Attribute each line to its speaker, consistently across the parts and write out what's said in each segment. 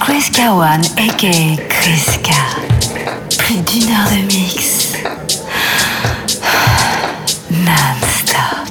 Speaker 1: Kreska One, aka Kreska. Plus d'une heure de mix. Non-stop.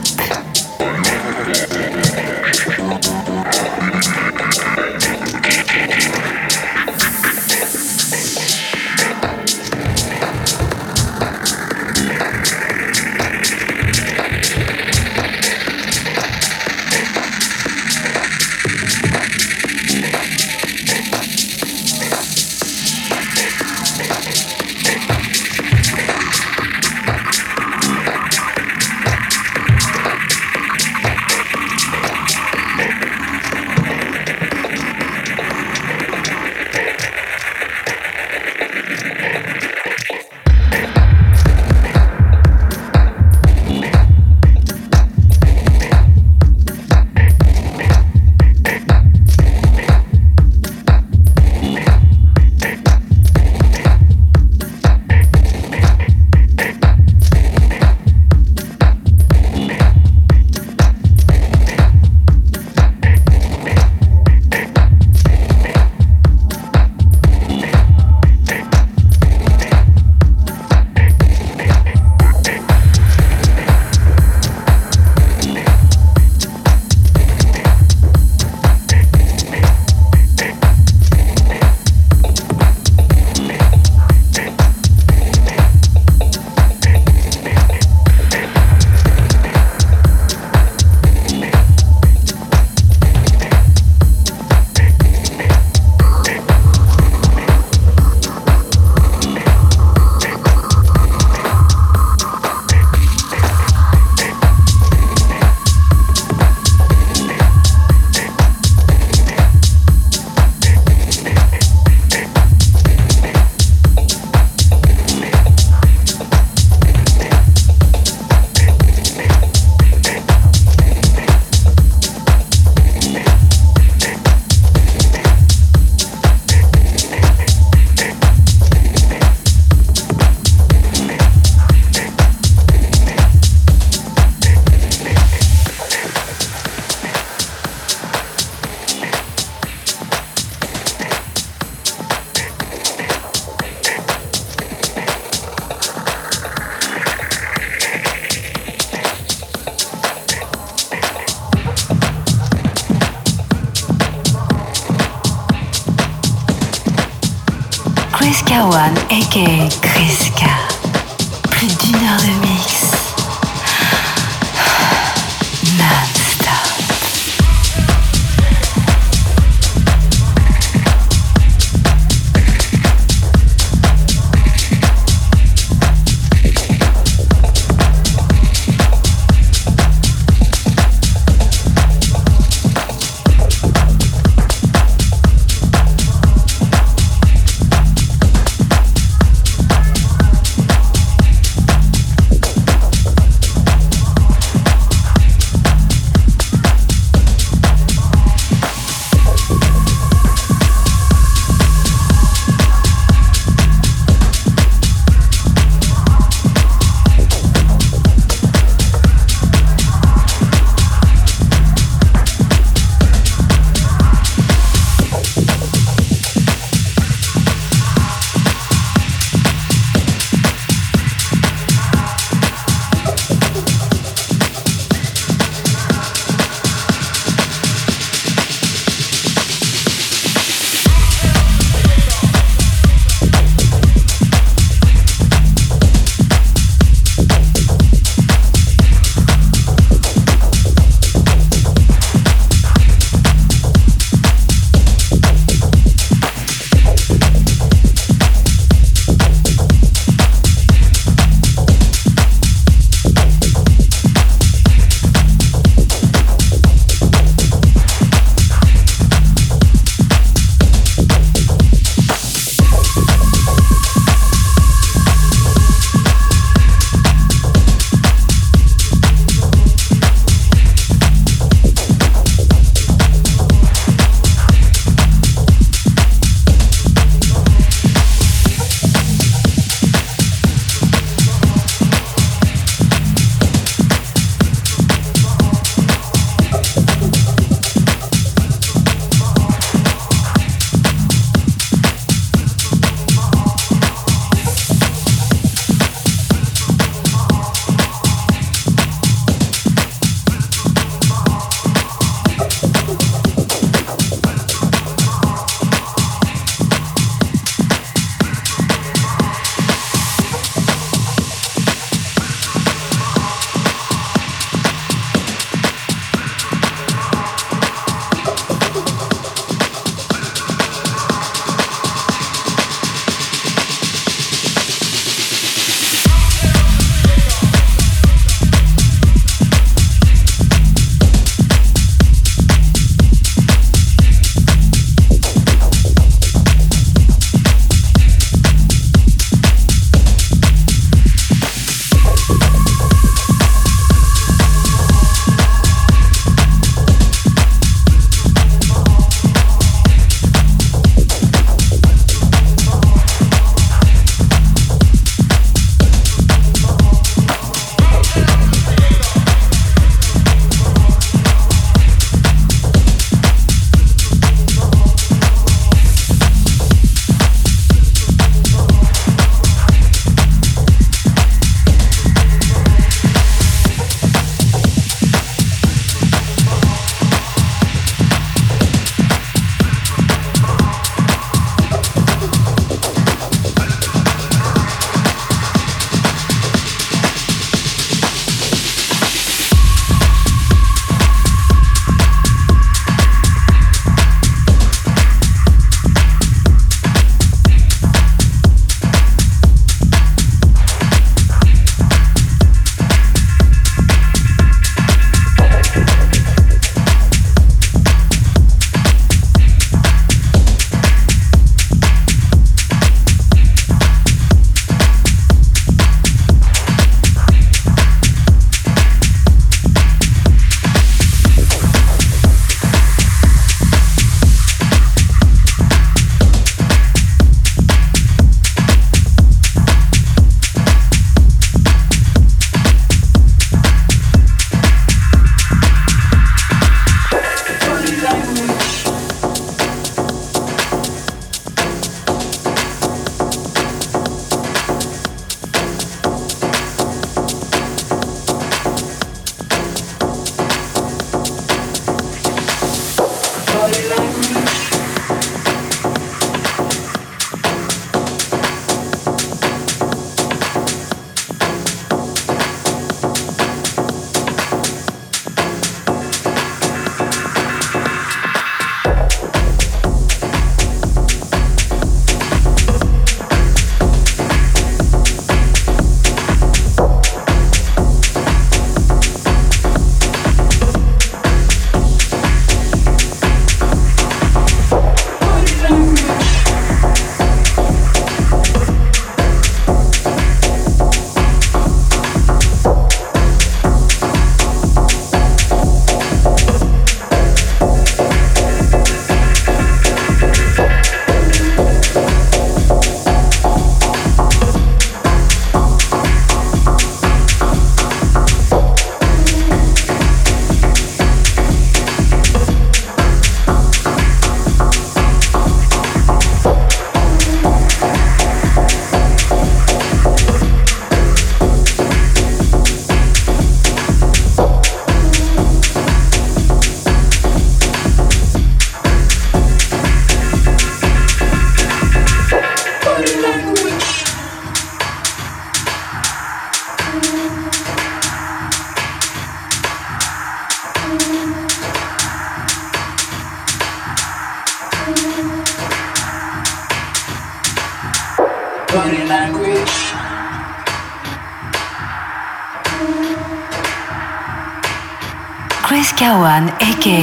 Speaker 1: One, aka.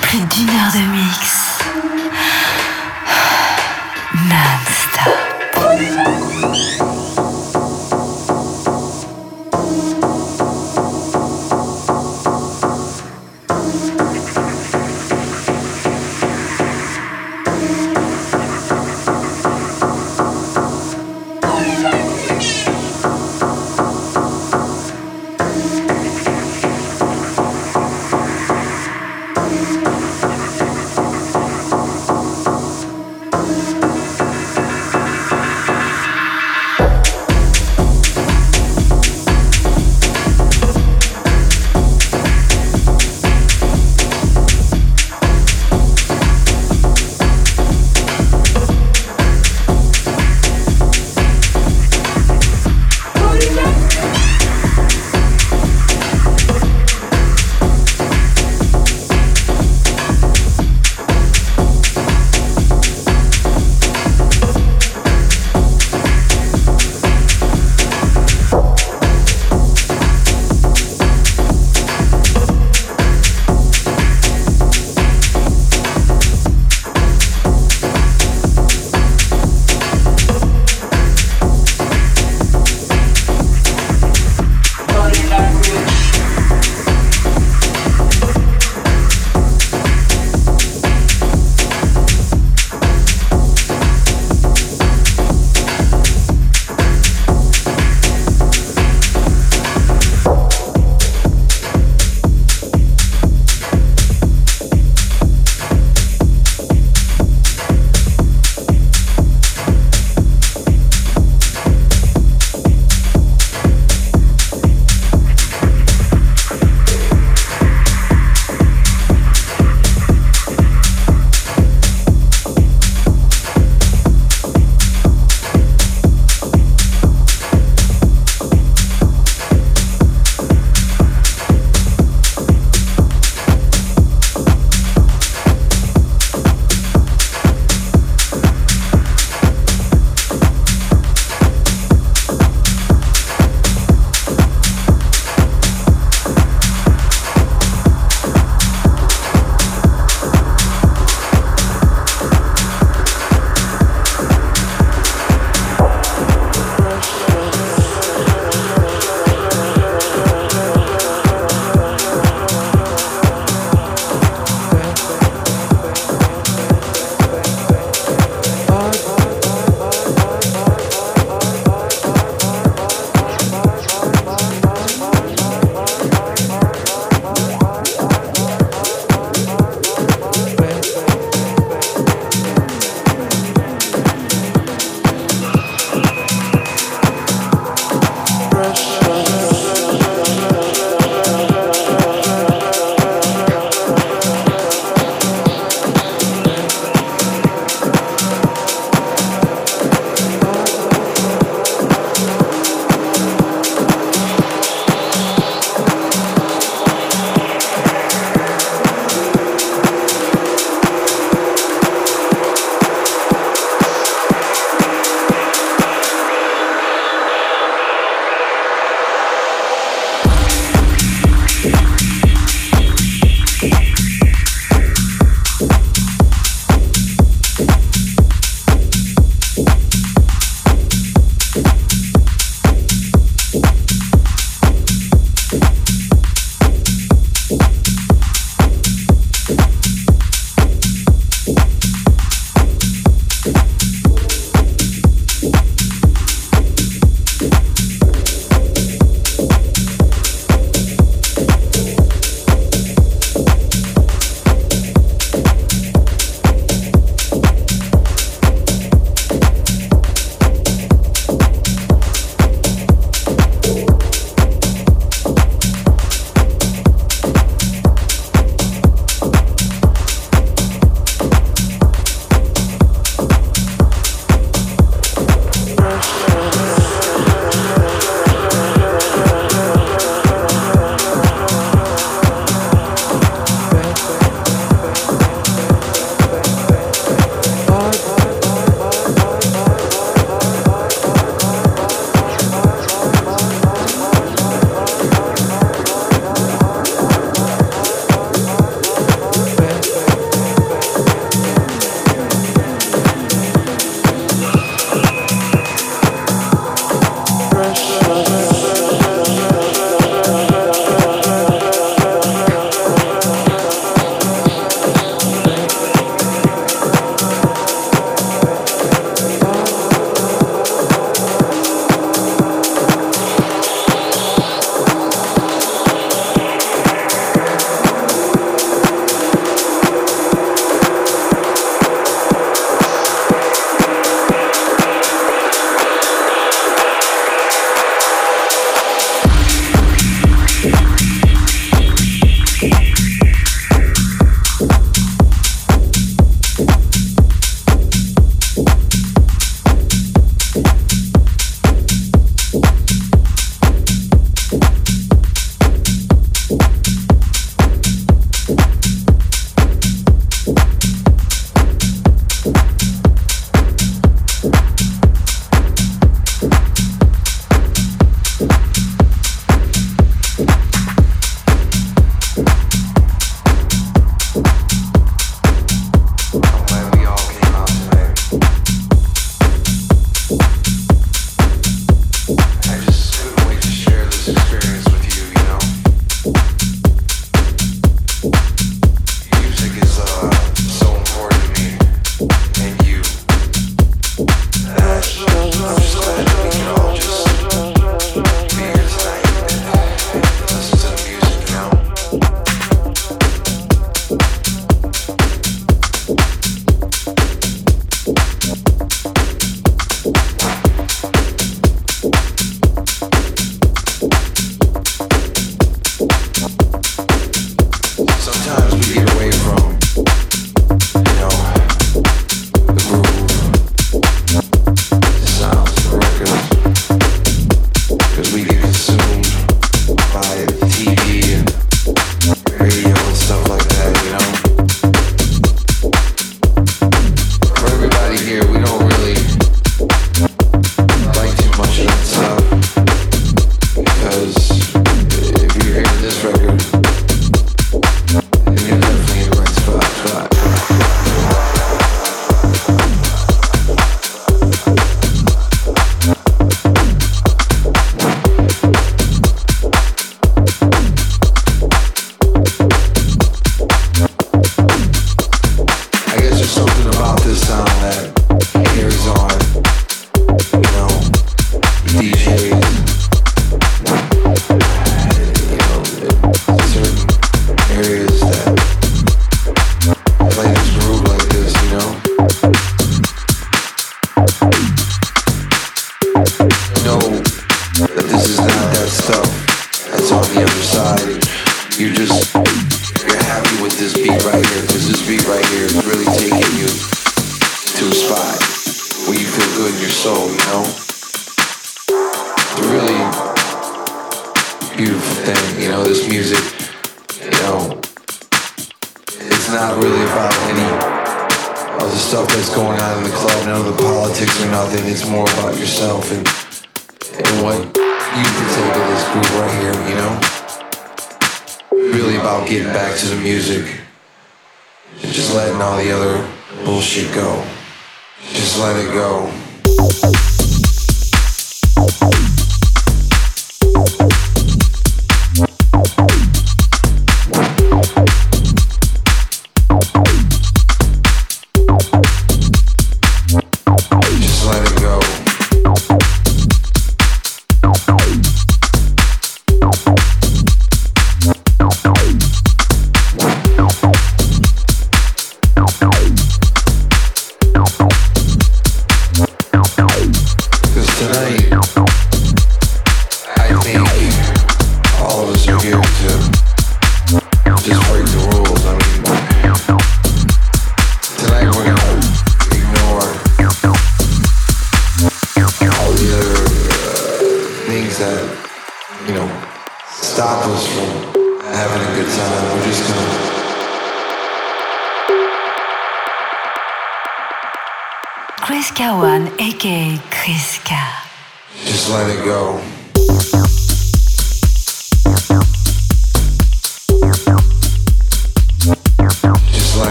Speaker 1: Plus d'une heure de mix.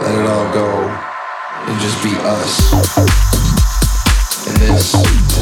Speaker 2: let
Speaker 3: it all go, and just be us. And this.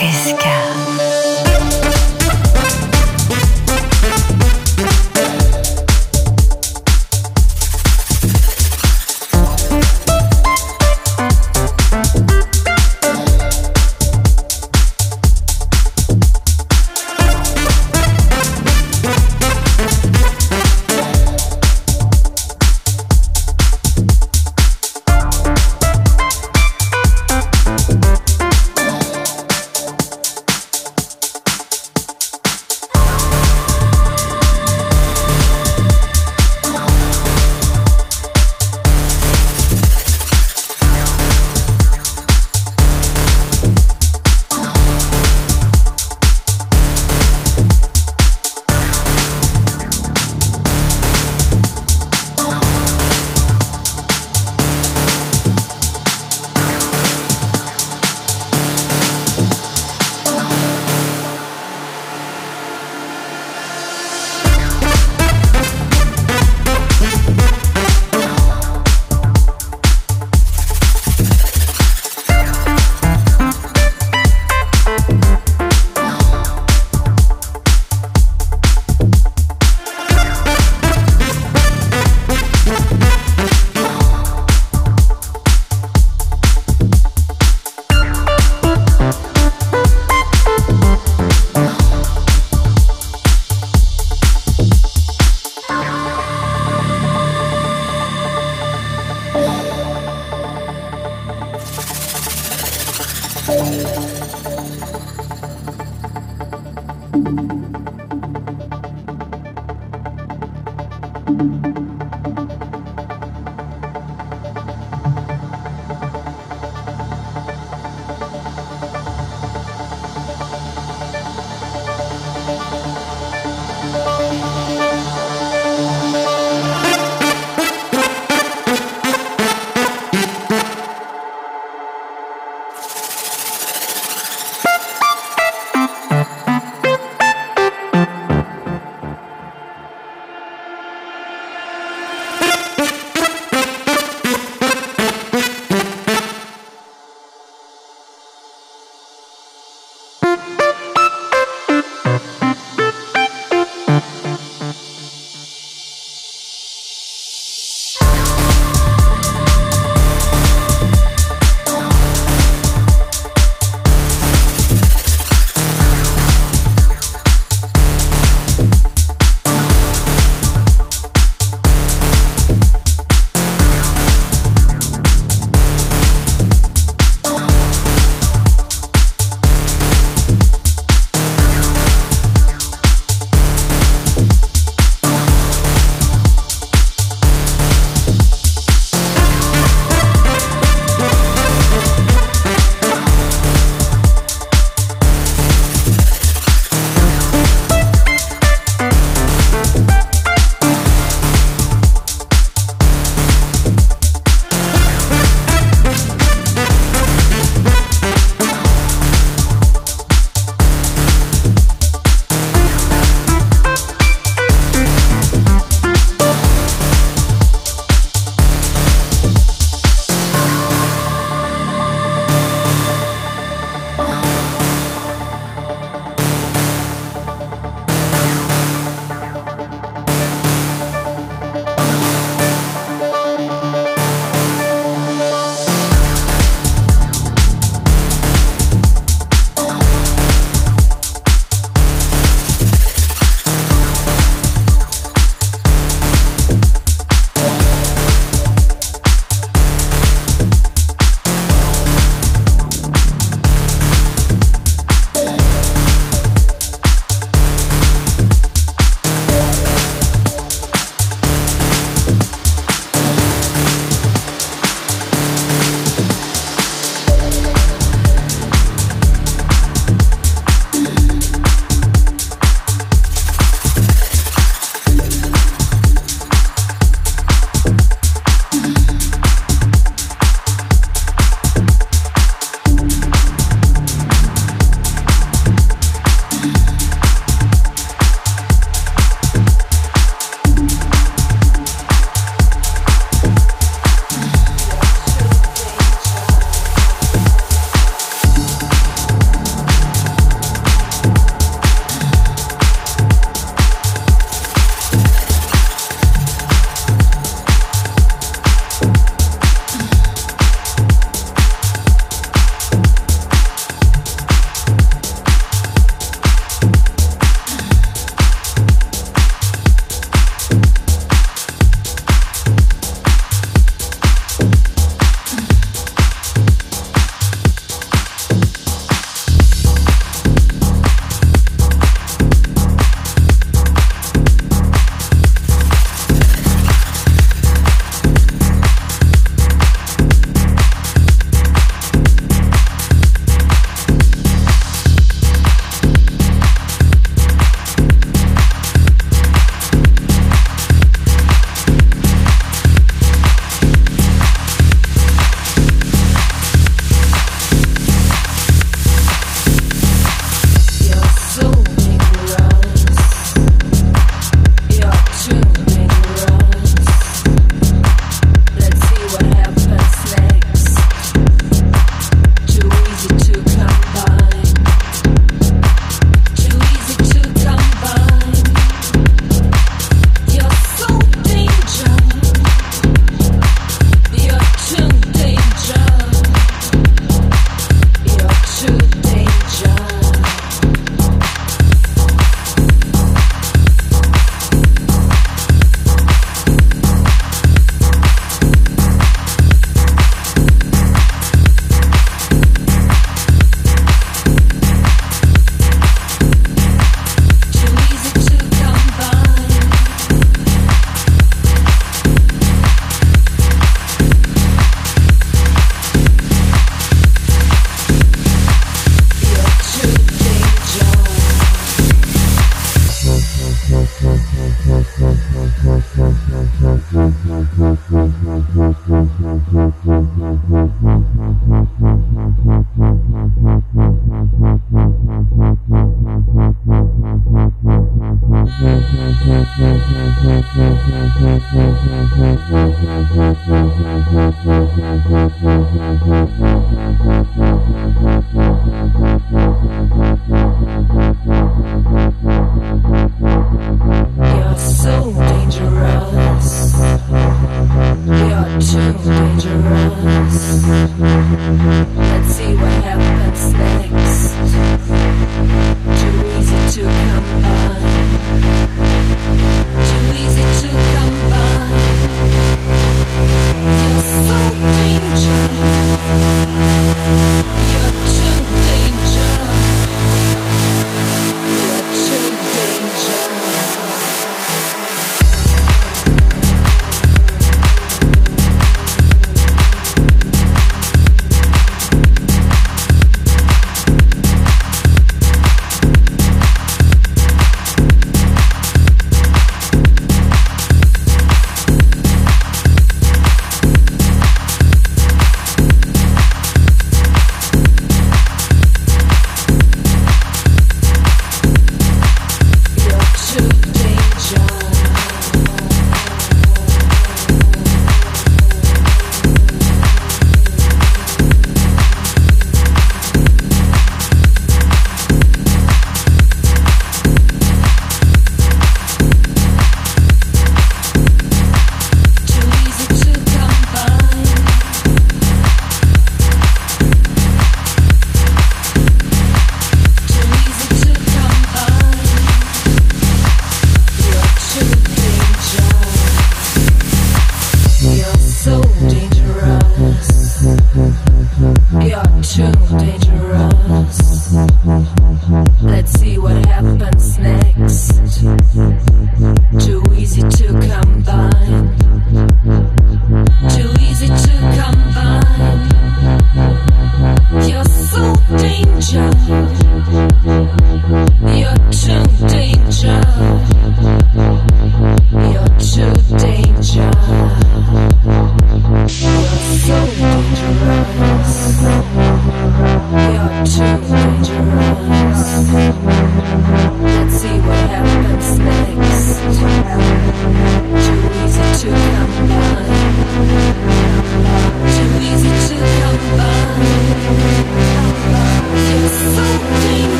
Speaker 3: Aka